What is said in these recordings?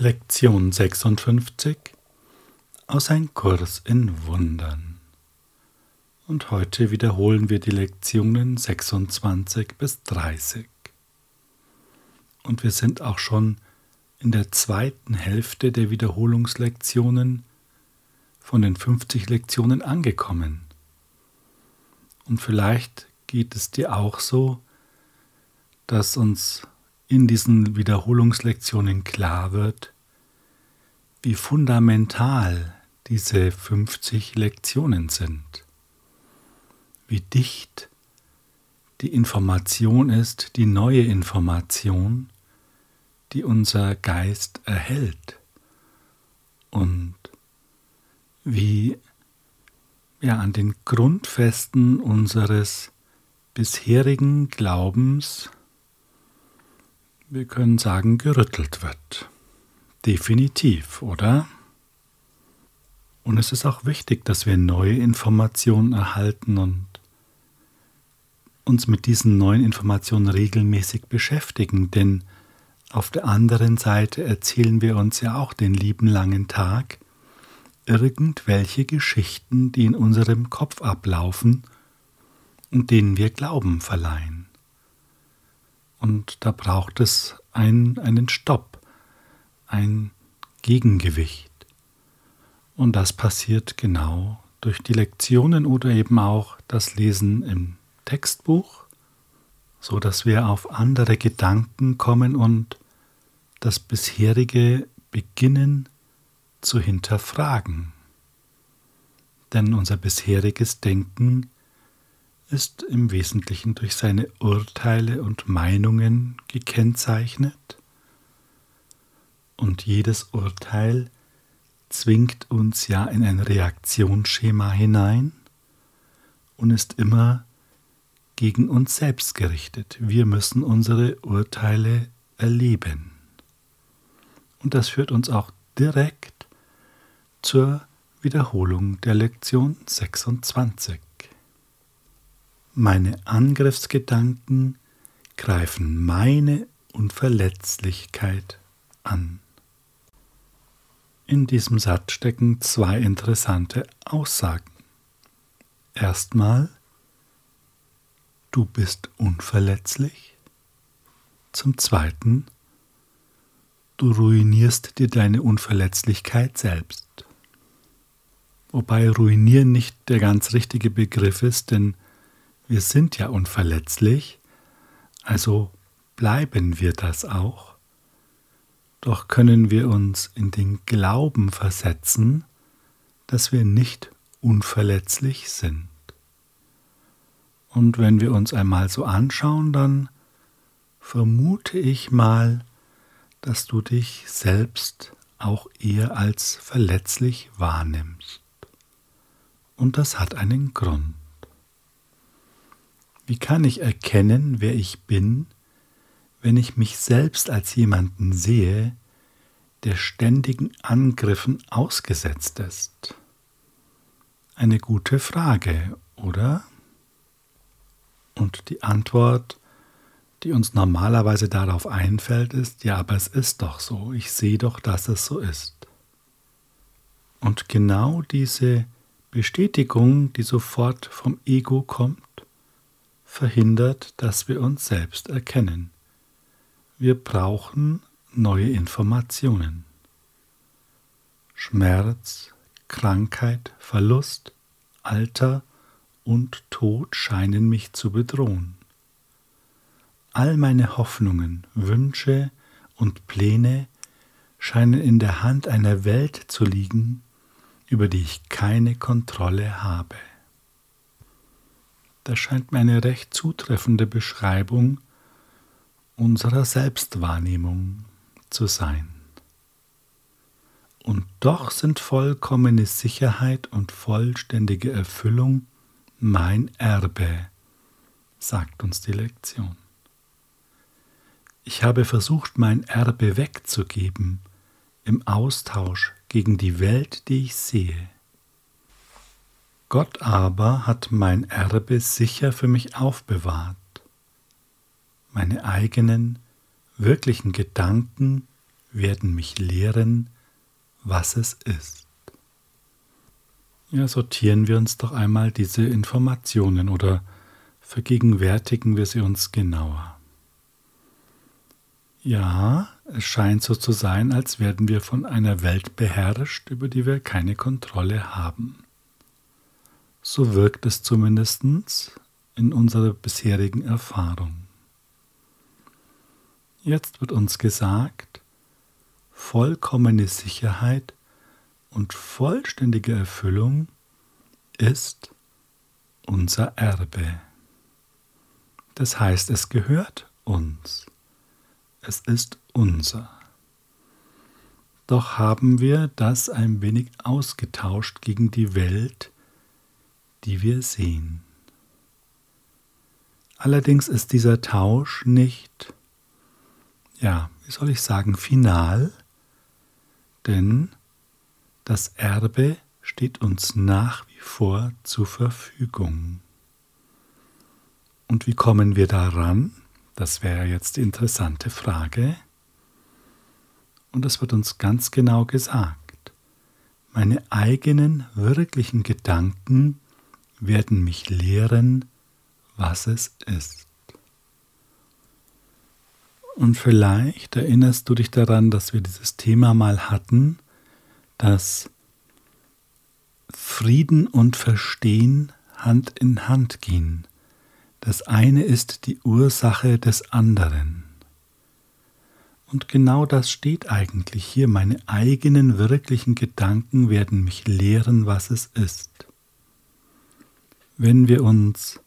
Lektion 56 aus Ein Kurs in Wundern. Und heute wiederholen wir die Lektionen 26 bis 30. Und wir sind auch schon in der zweiten Hälfte der Wiederholungslektionen von den 50 Lektionen angekommen. Und vielleicht geht es dir auch so, dass uns in diesen Wiederholungslektionen klar wird, wie fundamental diese 50 Lektionen sind, wie dicht die Information ist, die neue Information, die unser Geist erhält. Und wie ja an den Grundfesten unseres bisherigen Glaubens wir können sagen, gerüttelt wird. Definitiv, oder? Und es ist auch wichtig, dass wir neue Informationen erhalten und uns mit diesen neuen Informationen regelmäßig beschäftigen, denn auf der anderen Seite erzählen wir uns ja auch den lieben langen Tag irgendwelche Geschichten, die in unserem Kopf ablaufen und denen wir Glauben verleihen. Und da braucht es ein, einen Stopp, ein Gegengewicht. Und das passiert genau durch die Lektionen oder eben auch das Lesen im Textbuch, so dass wir auf andere Gedanken kommen und das bisherige beginnen zu hinterfragen. Denn unser bisheriges Denken ist im Wesentlichen durch seine Urteile und Meinungen gekennzeichnet und jedes Urteil zwingt uns ja in ein Reaktionsschema hinein und ist immer gegen uns selbst gerichtet. Wir müssen unsere Urteile erleben. Und das führt uns auch direkt zur Wiederholung der Lektion 26. Meine Angriffsgedanken greifen meine Unverletzlichkeit an. In diesem Satz stecken zwei interessante Aussagen. Erstmal, du bist unverletzlich. Zum Zweiten, du ruinierst dir deine Unverletzlichkeit selbst. Wobei ruinieren nicht der ganz richtige Begriff ist, denn wir sind ja unverletzlich, also bleiben wir das auch. Doch können wir uns in den Glauben versetzen, dass wir nicht unverletzlich sind. Und wenn wir uns einmal so anschauen, dann vermute ich mal, dass du dich selbst auch eher als verletzlich wahrnimmst. Und das hat einen Grund. Wie kann ich erkennen, wer ich bin, wenn ich mich selbst als jemanden sehe, der ständigen Angriffen ausgesetzt ist? Eine gute Frage, oder? Und die Antwort, die uns normalerweise darauf einfällt, ist, ja, aber es ist doch so, ich sehe doch, dass es so ist. Und genau diese Bestätigung, die sofort vom Ego kommt, verhindert, dass wir uns selbst erkennen. Wir brauchen neue Informationen. Schmerz, Krankheit, Verlust, Alter und Tod scheinen mich zu bedrohen. All meine Hoffnungen, Wünsche und Pläne scheinen in der Hand einer Welt zu liegen, über die ich keine Kontrolle habe. Das scheint mir eine recht zutreffende Beschreibung unserer Selbstwahrnehmung zu sein. Und doch sind vollkommene Sicherheit und vollständige Erfüllung mein Erbe, sagt uns die Lektion. Ich habe versucht, mein Erbe wegzugeben im Austausch gegen die Welt, die ich sehe. Gott aber hat mein Erbe sicher für mich aufbewahrt. Meine eigenen, wirklichen Gedanken, werden mich lehren, was es ist. Ja, sortieren wir uns doch einmal diese Informationen oder vergegenwärtigen wir sie uns genauer. Ja, es scheint so zu sein, als werden wir von einer Welt beherrscht, über die wir keine Kontrolle haben. So wirkt es zumindest in unserer bisherigen Erfahrung. Jetzt wird uns gesagt, vollkommene Sicherheit und vollständige Erfüllung ist unser Erbe. Das heißt, es gehört uns. Es ist unser. Doch haben wir das ein wenig ausgetauscht gegen die Welt, die wir sehen. Allerdings ist dieser Tausch nicht, ja, wie soll ich sagen, final, denn das Erbe steht uns nach wie vor zur Verfügung. Und wie kommen wir daran? Das wäre jetzt die interessante Frage. Und es wird uns ganz genau gesagt. Meine eigenen wirklichen Gedanken werden mich lehren, was es ist. Und vielleicht erinnerst du dich daran, dass wir dieses Thema mal hatten, dass Frieden und Verstehen Hand in Hand gehen. Das eine ist die Ursache des anderen. Und genau das steht eigentlich hier. Meine eigenen wirklichen Gedanken werden mich lehren, was es ist. Wenn wir uns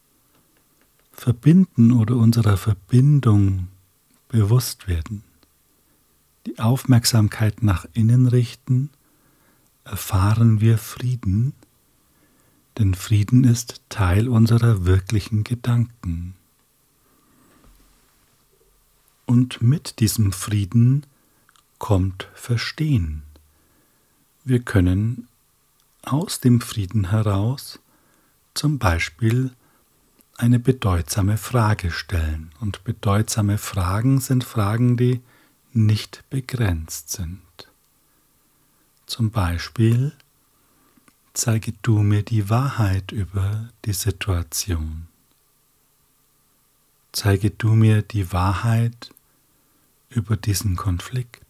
verbinden oder unserer Verbindung bewusst werden, die Aufmerksamkeit nach innen richten, erfahren wir Frieden, denn Frieden ist Teil unserer wirklichen Gedanken. Und mit diesem Frieden kommt Verstehen. Wir können aus dem Frieden heraus zum Beispiel eine bedeutsame Frage stellen. Und bedeutsame Fragen sind Fragen, die nicht begrenzt sind. Zum Beispiel, zeige du mir die Wahrheit über die Situation. Zeige du mir die Wahrheit über diesen Konflikt.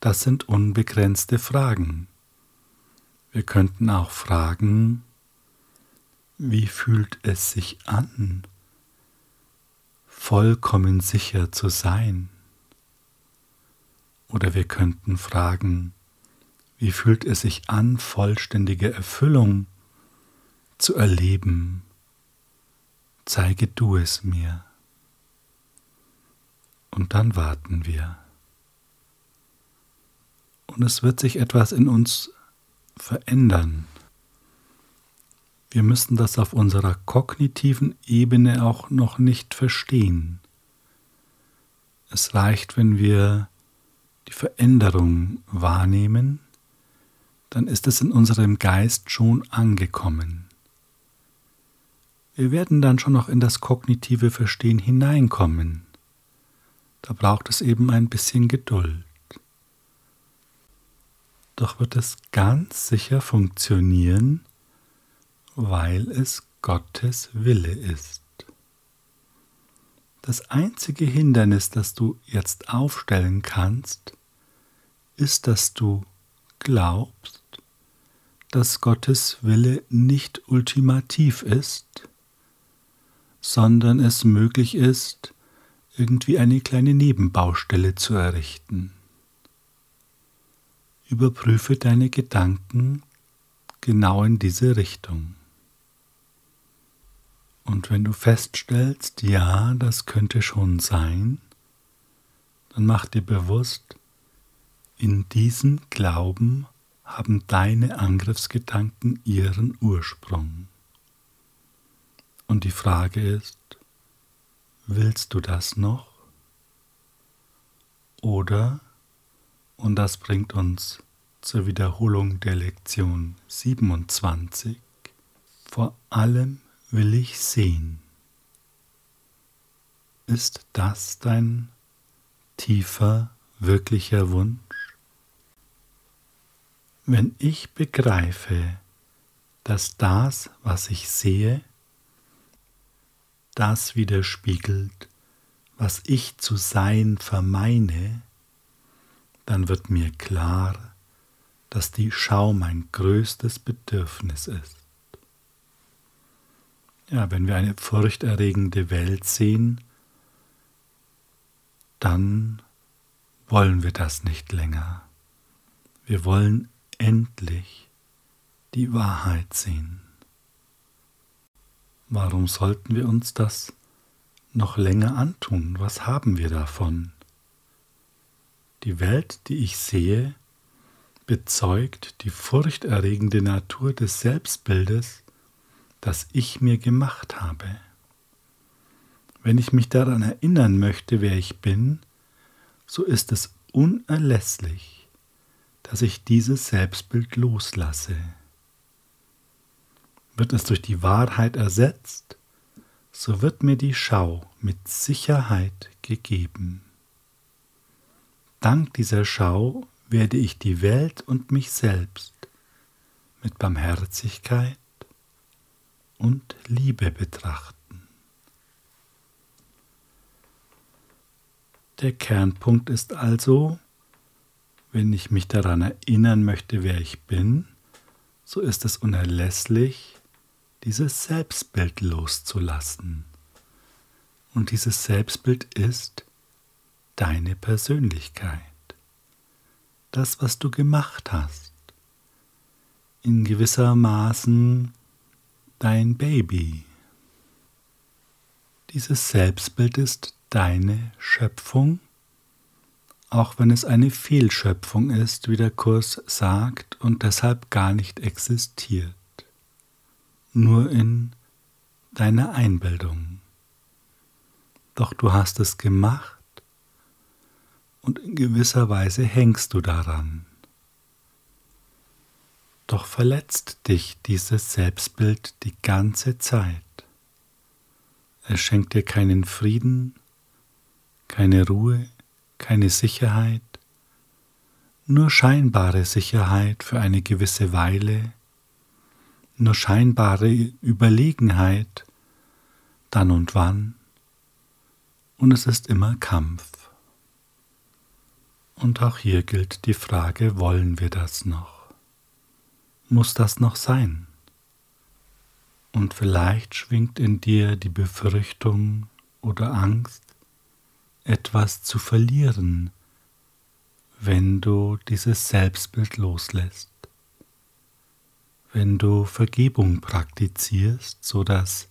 Das sind unbegrenzte Fragen. Wir könnten auch fragen, wie fühlt es sich an, vollkommen sicher zu sein? Oder wir könnten fragen, wie fühlt es sich an, vollständige Erfüllung zu erleben? Zeige du es mir. Und dann warten wir. Und es wird sich etwas in uns verändern. Wir müssen das auf unserer kognitiven Ebene auch noch nicht verstehen. Es reicht, wenn wir die Veränderung wahrnehmen, dann ist es in unserem Geist schon angekommen. Wir werden dann schon noch in das kognitive Verstehen hineinkommen. Da braucht es eben ein bisschen Geduld. Doch wird es ganz sicher funktionieren, weil es Gottes Wille ist. Das einzige Hindernis, das du jetzt aufstellen kannst, ist, dass du glaubst, dass Gottes Wille nicht ultimativ ist, sondern es möglich ist, irgendwie eine kleine Nebenbaustelle zu errichten. Überprüfe deine Gedanken genau in diese Richtung. Und wenn du feststellst, ja, das könnte schon sein, dann mach dir bewusst, in diesem Glauben haben deine Angriffsgedanken ihren Ursprung. Und die Frage ist, willst du das noch? Oder, und das bringt uns zur Wiederholung der Lektion 27, vor allem will ich sehen. Ist das dein tiefer, wirklicher Wunsch? Wenn ich begreife, dass das, was ich sehe, das widerspiegelt, was ich zu sein vermeine, dann wird mir klar, dass die Schau mein größtes Bedürfnis ist. Ja, wenn wir eine furchterregende Welt sehen, dann wollen wir das nicht länger. Wir wollen endlich die Wahrheit sehen. Warum sollten wir uns das noch länger antun? Was haben wir davon? Die Welt, die ich sehe, bezeugt die furchterregende Natur des Selbstbildes, das ich mir gemacht habe. Wenn ich mich daran erinnern möchte, wer ich bin, so ist es unerlässlich, dass ich dieses Selbstbild loslasse. Wird es durch die Wahrheit ersetzt, so wird mir die Schau mit Sicherheit gegeben. Dank dieser Schau werde ich die Welt und mich selbst mit Barmherzigkeit und Liebe betrachten. Der Kernpunkt ist also, wenn ich mich daran erinnern möchte, wer ich bin, so ist es unerlässlich, dieses Selbstbild loszulassen. Und dieses Selbstbild ist deine Persönlichkeit. Das, was du gemacht hast. In gewisser Maßen dein Baby. Dieses Selbstbild ist deine Schöpfung, auch wenn es eine Fehlschöpfung ist, wie der Kurs sagt, und deshalb gar nicht existiert, nur in deiner Einbildung. Doch du hast es gemacht und in gewisser Weise hängst du daran. Doch verletzt dich dieses Selbstbild die ganze Zeit. Es schenkt dir keinen Frieden, keine Ruhe, keine Sicherheit, nur scheinbare Sicherheit für eine gewisse Weile, nur scheinbare Überlegenheit, dann und wann, und es ist immer Kampf. Und auch hier gilt die Frage, wollen wir das noch? muss das noch sein? Und vielleicht schwingt in dir die Befürchtung oder Angst, etwas zu verlieren, wenn du dieses Selbstbild loslässt. Wenn du Vergebung praktizierst, sodass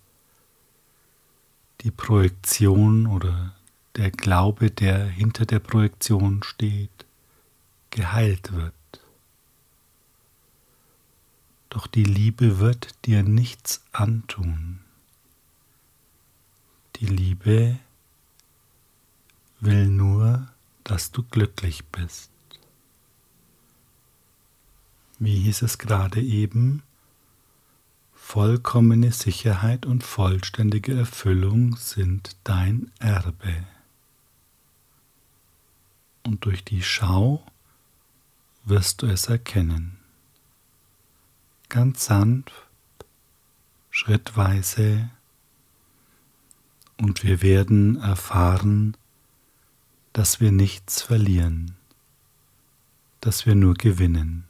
die Projektion oder der Glaube, der hinter der Projektion steht, geheilt wird. Doch die Liebe wird dir nichts antun. Die Liebe will nur, dass du glücklich bist. Wie hieß es gerade eben? Vollkommene Sicherheit und vollständige Erfüllung sind dein Erbe. Und durch die Schau wirst du es erkennen ganz sanft, schrittweise und wir werden erfahren, dass wir nichts verlieren, dass wir nur gewinnen.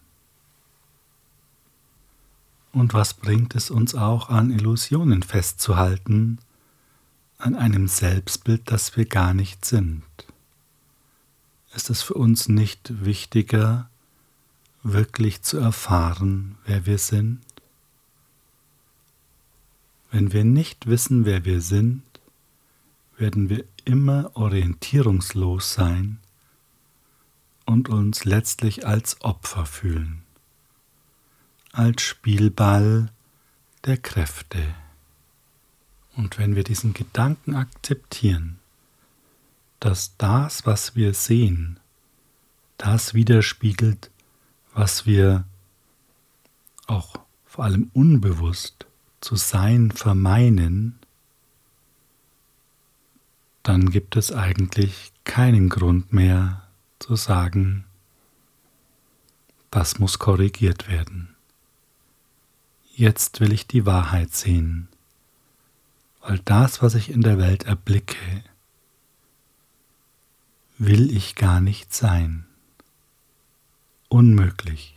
Und was bringt es uns auch an Illusionen festzuhalten, an einem Selbstbild, das wir gar nicht sind? Ist es für uns nicht wichtiger, wirklich zu erfahren, wer wir sind? Wenn wir nicht wissen, wer wir sind, werden wir immer orientierungslos sein und uns letztlich als Opfer fühlen, als Spielball der Kräfte. Und wenn wir diesen Gedanken akzeptieren, dass das, was wir sehen, das widerspiegelt, was wir auch vor allem unbewusst zu sein vermeinen, dann gibt es eigentlich keinen Grund mehr zu sagen, das muss korrigiert werden. Jetzt will ich die Wahrheit sehen, weil das, was ich in der Welt erblicke, will ich gar nicht sein. Unmöglich.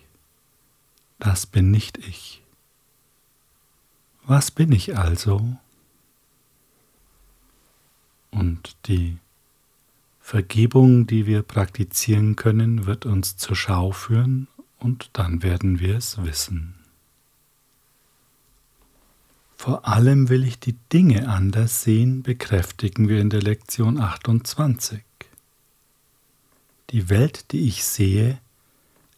Das bin nicht ich. Was bin ich also? Und die Vergebung, die wir praktizieren können, wird uns zur Schau führen und dann werden wir es wissen. Vor allem will ich die Dinge anders sehen, bekräftigen wir in der Lektion 28. Die Welt, die ich sehe,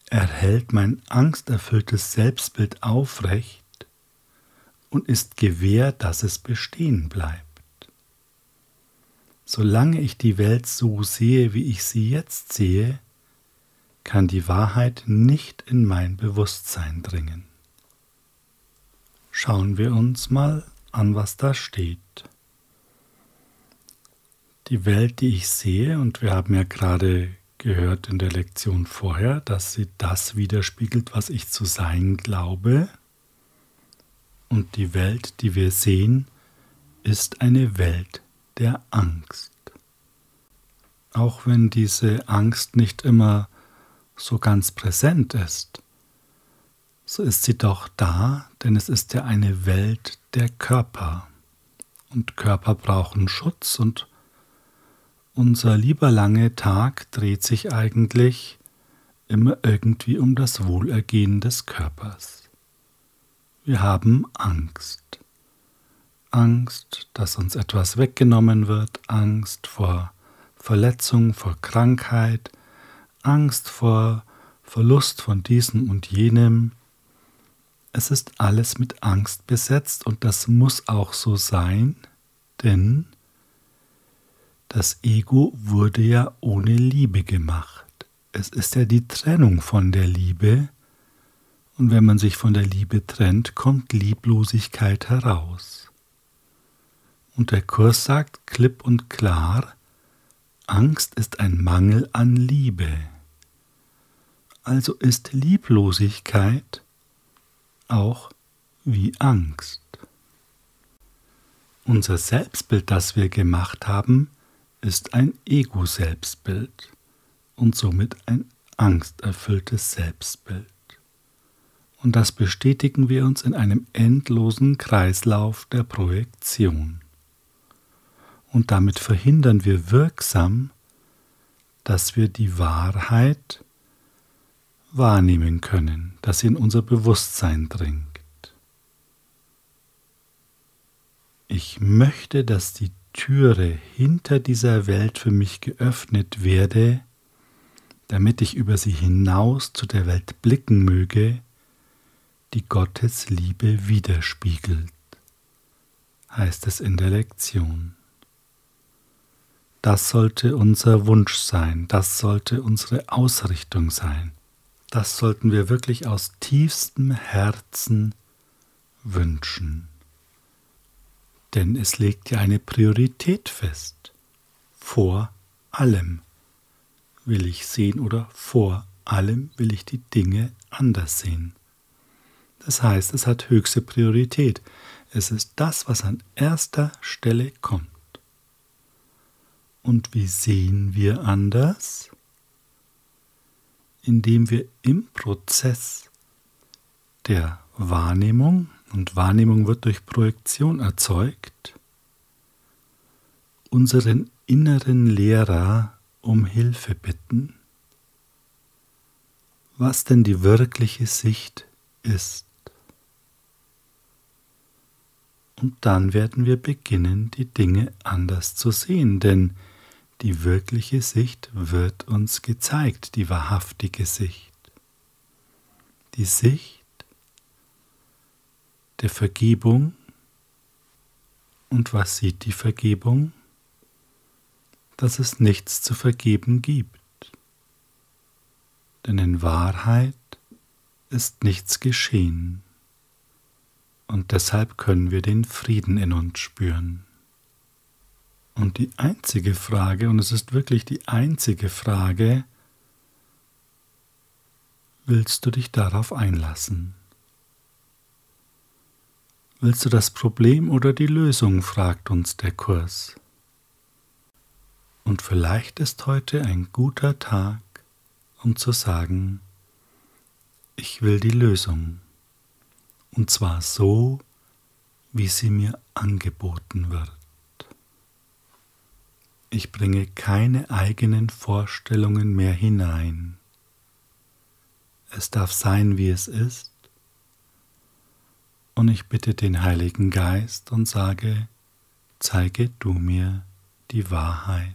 erhält mein angsterfülltes Selbstbild aufrecht und ist gewähr, dass es bestehen bleibt. Solange ich die Welt so sehe, wie ich sie jetzt sehe, kann die Wahrheit nicht in mein Bewusstsein dringen. Schauen wir uns mal an, was da steht. Die Welt, die ich sehe, und wir haben ja gerade gehört in der Lektion vorher, dass sie das widerspiegelt, was ich zu sein glaube. Und die Welt, die wir sehen, ist eine Welt der Angst. Auch wenn diese Angst nicht immer so ganz präsent ist, so ist sie doch da, denn es ist ja eine Welt der Körper. Und Körper brauchen Schutz und unser lieber lange Tag dreht sich eigentlich immer irgendwie um das Wohlergehen des Körpers. Wir haben Angst. Angst, dass uns etwas weggenommen wird, Angst vor Verletzung, vor Krankheit, Angst vor Verlust von diesem und jenem. Es ist alles mit Angst besetzt und das muss auch so sein, denn das Ego wurde ja ohne Liebe gemacht. Es ist ja die Trennung von der Liebe. Und wenn man sich von der Liebe trennt, kommt Lieblosigkeit heraus. Und der Kurs sagt klipp und klar, Angst ist ein Mangel an Liebe. Also ist Lieblosigkeit auch wie Angst. Unser Selbstbild, das wir gemacht haben, ist ein Ego-Selbstbild und somit ein angsterfülltes Selbstbild. Und das bestätigen wir uns in einem endlosen Kreislauf der Projektion. Und damit verhindern wir wirksam, dass wir die Wahrheit wahrnehmen können, dass sie in unser Bewusstsein dringt. Ich möchte, dass die Türe hinter dieser Welt für mich geöffnet werde, damit ich über sie hinaus zu der Welt blicken möge, die Gottes Liebe widerspiegelt, heißt es in der Lektion. Das sollte unser Wunsch sein, das sollte unsere Ausrichtung sein, das sollten wir wirklich aus tiefstem Herzen wünschen denn es legt ja eine Priorität fest. Vor allem will ich sehen oder vor allem will ich die Dinge anders sehen. Das heißt, es hat höchste Priorität. Es ist das, was an erster Stelle kommt. Und wie sehen wir anders? Indem wir im Prozess der Wahrnehmung, und Wahrnehmung wird durch Projektion erzeugt, unseren inneren Lehrer um Hilfe bitten, was denn die wirkliche Sicht ist. Und dann werden wir beginnen, die Dinge anders zu sehen, denn die wirkliche Sicht wird uns gezeigt, die wahrhaftige Sicht. Die Sicht, der Vergebung. Und was sieht die Vergebung? Dass es nichts zu vergeben gibt. Denn in Wahrheit ist nichts geschehen. Und deshalb können wir den Frieden in uns spüren. Und die einzige Frage, und es ist wirklich die einzige Frage, willst du dich darauf einlassen? Willst du das Problem oder die Lösung, fragt uns der Kurs. Und vielleicht ist heute ein guter Tag, um zu sagen, ich will die Lösung, und zwar so, wie sie mir angeboten wird. Ich bringe keine eigenen Vorstellungen mehr hinein. Es darf sein, wie es ist. Und ich bitte den Heiligen Geist und sage, zeige du mir die Wahrheit.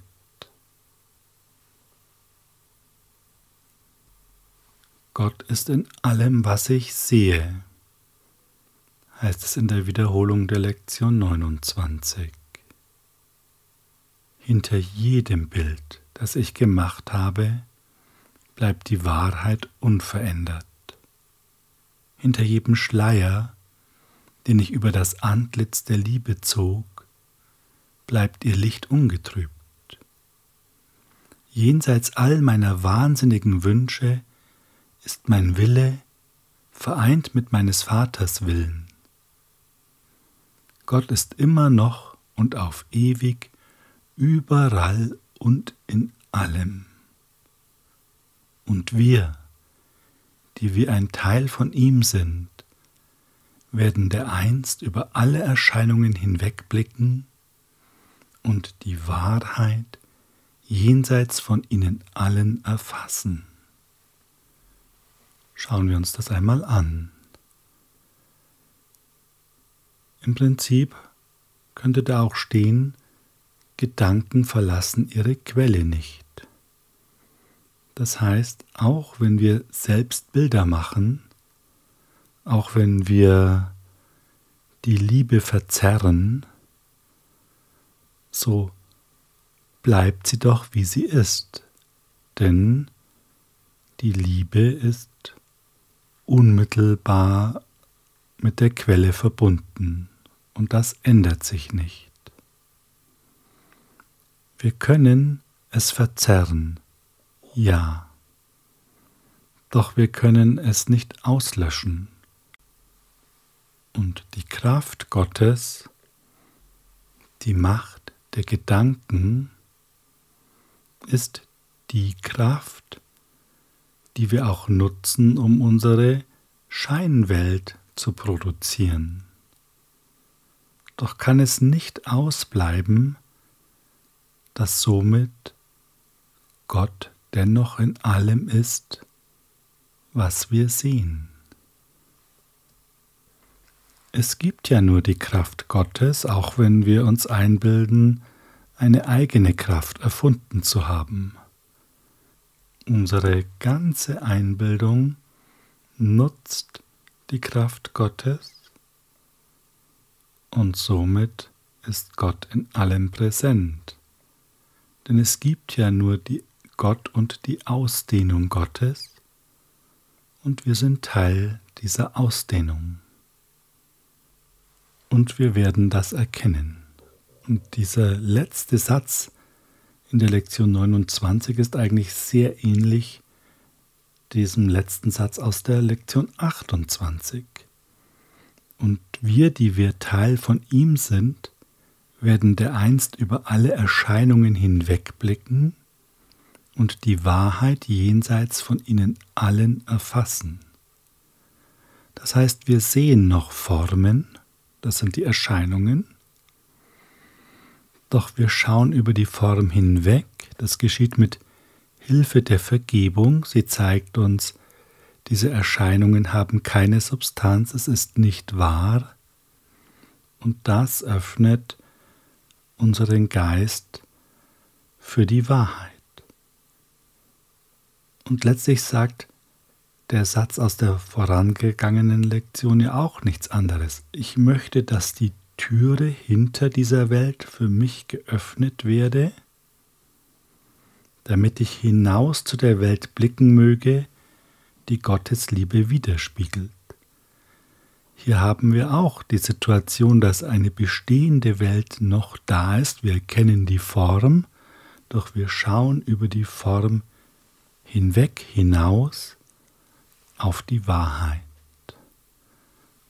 Gott ist in allem, was ich sehe, heißt es in der Wiederholung der Lektion 29 hinter jedem Bild, das ich gemacht habe, bleibt die Wahrheit unverändert. Hinter jedem Schleier, den ich über das Antlitz der Liebe zog, bleibt ihr Licht ungetrübt. Jenseits all meiner wahnsinnigen Wünsche ist mein Wille vereint mit meines Vaters Willen. Gott ist immer noch und auf ewig überall und in allem. Und wir, die wir ein Teil von ihm sind, werden dereinst über alle Erscheinungen hinwegblicken und die Wahrheit jenseits von ihnen allen erfassen. Schauen wir uns das einmal an. Im Prinzip könnte da auch stehen, Gedanken verlassen ihre Quelle nicht. Das heißt, auch wenn wir selbst Bilder machen, auch wenn wir die Liebe verzerren, so bleibt sie doch, wie sie ist. Denn die Liebe ist unmittelbar mit der Quelle verbunden und das ändert sich nicht. Wir können es verzerren, ja, doch wir können es nicht auslöschen. Und die Kraft Gottes, die Macht der Gedanken, ist die Kraft, die wir auch nutzen, um unsere Scheinwelt zu produzieren. Doch kann es nicht ausbleiben, dass somit Gott dennoch in allem ist, was wir sehen. Es gibt ja nur die Kraft Gottes, auch wenn wir uns einbilden, eine eigene Kraft erfunden zu haben. Unsere ganze Einbildung nutzt die Kraft Gottes und somit ist Gott in allem präsent. Denn es gibt ja nur die Gott und die Ausdehnung Gottes und wir sind Teil dieser Ausdehnung. Und wir werden das erkennen. Und dieser letzte Satz in der Lektion 29 ist eigentlich sehr ähnlich diesem letzten Satz aus der Lektion 28. Und wir, die wir Teil von ihm sind, werden dereinst über alle Erscheinungen hinwegblicken und die Wahrheit jenseits von ihnen allen erfassen. Das heißt, wir sehen noch Formen, das sind die Erscheinungen, doch wir schauen über die Form hinweg, das geschieht mit Hilfe der Vergebung, sie zeigt uns, diese Erscheinungen haben keine Substanz, es ist nicht wahr, und das öffnet unseren Geist für die Wahrheit. Und letztlich sagt der Satz aus der vorangegangenen Lektion ja auch nichts anderes. Ich möchte, dass die Türe hinter dieser Welt für mich geöffnet werde, damit ich hinaus zu der Welt blicken möge, die Gottes Liebe widerspiegelt. hier haben wir auch die Situation, dass eine bestehende Welt noch da ist. Wir kennen die Form, doch wir schauen über die Form hinweg hinaus auf die Wahrheit.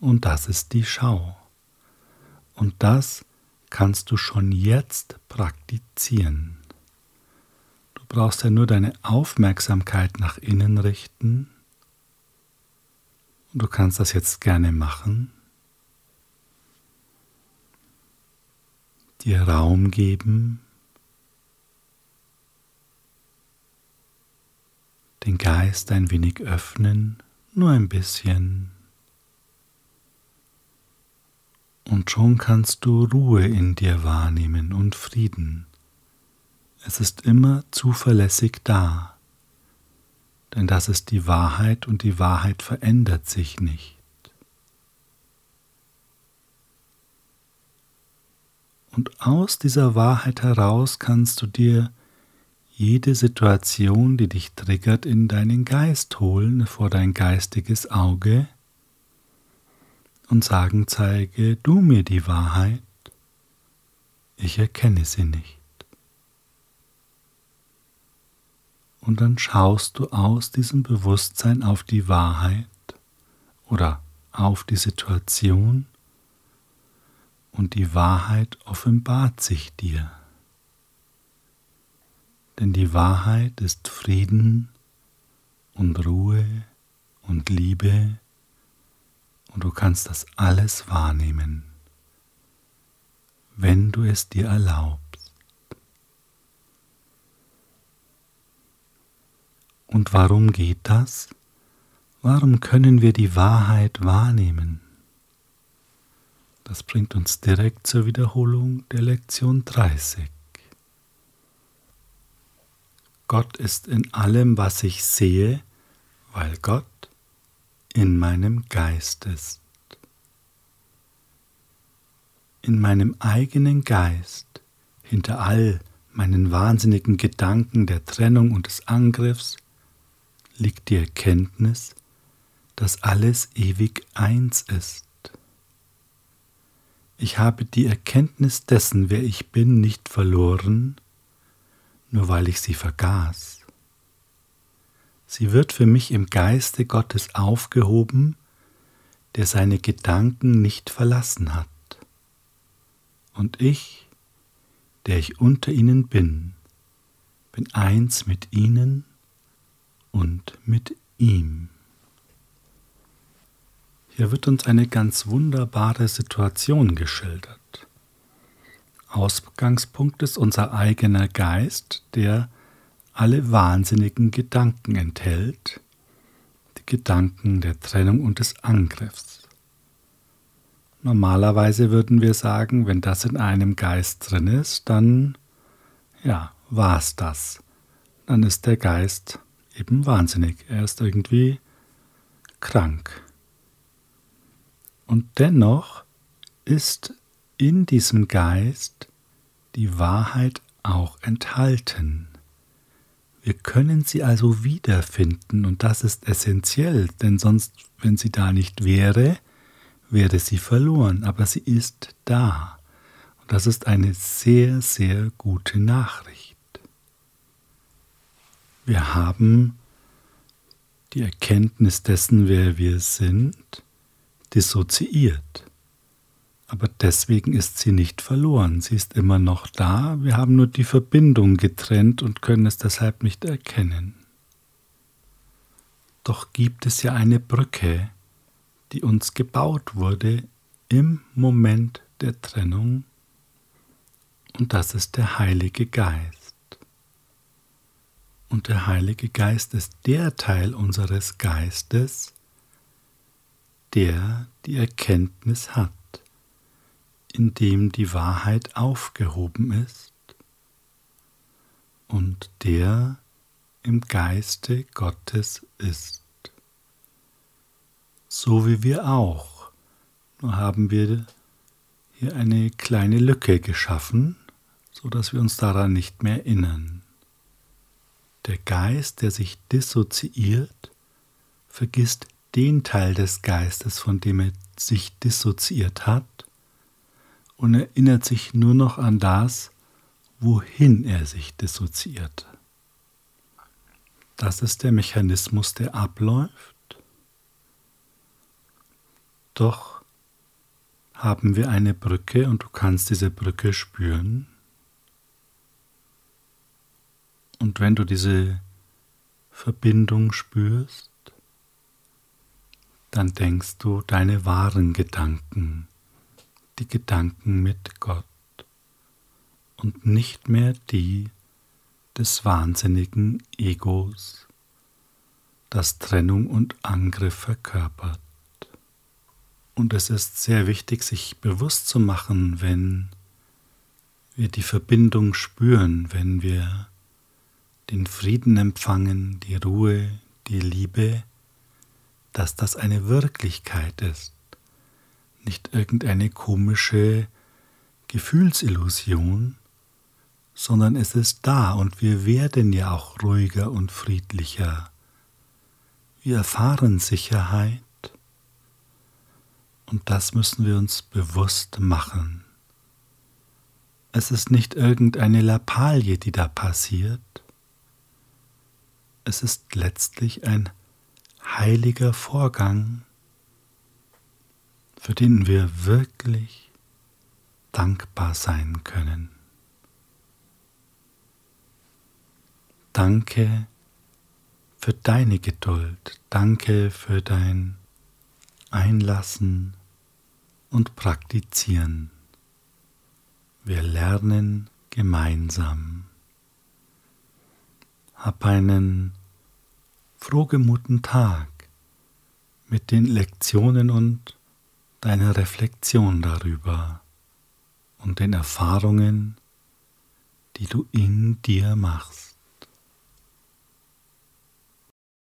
Und das ist die Schau. Und das kannst du schon jetzt praktizieren. Du brauchst ja nur deine Aufmerksamkeit nach innen richten Du kannst das jetzt gerne machen. Dir Raum geben. Den Geist ein wenig öffnen, nur ein bisschen. Und schon kannst du Ruhe in dir wahrnehmen und Frieden. Es ist immer zuverlässig da denn das ist die Wahrheit und die Wahrheit verändert sich nicht. Und aus dieser Wahrheit heraus kannst du dir jede Situation, die dich triggert, in deinen Geist holen, vor dein geistiges Auge und sagen, zeige du mir die Wahrheit, ich erkenne sie nicht. Und dann schaust du aus diesem Bewusstsein auf die Wahrheit oder auf die Situation und die Wahrheit offenbart sich dir. Denn die Wahrheit ist Frieden und Ruhe und Liebe und du kannst das alles wahrnehmen, wenn du es dir erlaubst. Und warum geht das? Warum können wir die Wahrheit wahrnehmen? Das bringt uns direkt zur Wiederholung der Lektion 30. Gott ist in allem, was ich sehe, weil Gott in meinem Geist ist. In meinem eigenen Geist, hinter all meinen wahnsinnigen Gedanken der Trennung und des Angriffs, liegt die Erkenntnis, dass alles ewig eins ist. Ich habe die Erkenntnis dessen, wer ich bin, nicht verloren, nur weil ich sie vergaß. Sie wird für mich im Geiste Gottes aufgehoben, der seine Gedanken nicht verlassen hat. Und ich, der ich unter ihnen bin, bin eins mit ihnen und mit ihm. Hier wird uns eine ganz wunderbare Situation geschildert. Ausgangspunkt ist unser eigener Geist, der alle wahnsinnigen Gedanken enthält, die Gedanken der Trennung und des Angriffs. Normalerweise würden wir sagen, wenn das in einem Geist drin ist, dann, ja, war es das. Dann ist der Geist eben wahnsinnig. Er ist irgendwie krank. Und dennoch ist in diesem Geist die Wahrheit auch enthalten. Wir können sie also wiederfinden und das ist essentiell, denn sonst, wenn sie da nicht wäre, wäre sie verloren, aber sie ist da. Und das ist eine sehr, sehr gute Nachricht. Wir haben die Erkenntnis dessen, wer wir sind, dissoziiert. Aber deswegen ist sie nicht verloren. Sie ist immer noch da. Wir haben nur die Verbindung getrennt und können es deshalb nicht erkennen. Doch gibt es ja eine Brücke, die uns gebaut wurde im Moment der Trennung, und das ist der Heilige Geist. Und der Heilige Geist ist der Teil unseres Geistes, der die Erkenntnis hat, in dem die Wahrheit aufgehoben ist und der im Geiste Gottes ist. So wie wir auch. Nur haben wir hier eine kleine Lücke geschaffen, so dass wir uns daran nicht mehr erinnern. Der Geist, der sich dissoziiert, vergisst den Teil des Geistes, von dem er sich dissoziiert hat und erinnert sich nur noch an das, wohin er sich dissoziiert. Das ist der Mechanismus, der abläuft. Doch haben wir eine Brücke und du kannst diese Brücke spüren. Und wenn du diese Verbindung spürst, dann denkst du deine wahren Gedanken, die Gedanken mit Gott und nicht mehr die des wahnsinnigen Egos, das Trennung und Angriff verkörpert. Und es ist sehr wichtig, sich bewusst zu machen, wenn wir die Verbindung spüren, wenn wir den Frieden empfangen, die Ruhe, die Liebe, dass das eine Wirklichkeit ist, nicht irgendeine komische Gefühlsillusion, sondern es ist da und wir werden ja auch ruhiger und friedlicher. Wir erfahren Sicherheit und das müssen wir uns bewusst machen. Es ist nicht irgendeine Lappalie, die da passiert. Es ist letztlich ein heiliger Vorgang, für den wir wirklich dankbar sein können. Danke für deine Geduld, danke für dein Einlassen und Praktizieren. Wir lernen gemeinsam. Hab einen frohgemuten Tag mit den Lektionen und deiner Reflexion darüber und den Erfahrungen, die du in dir machst.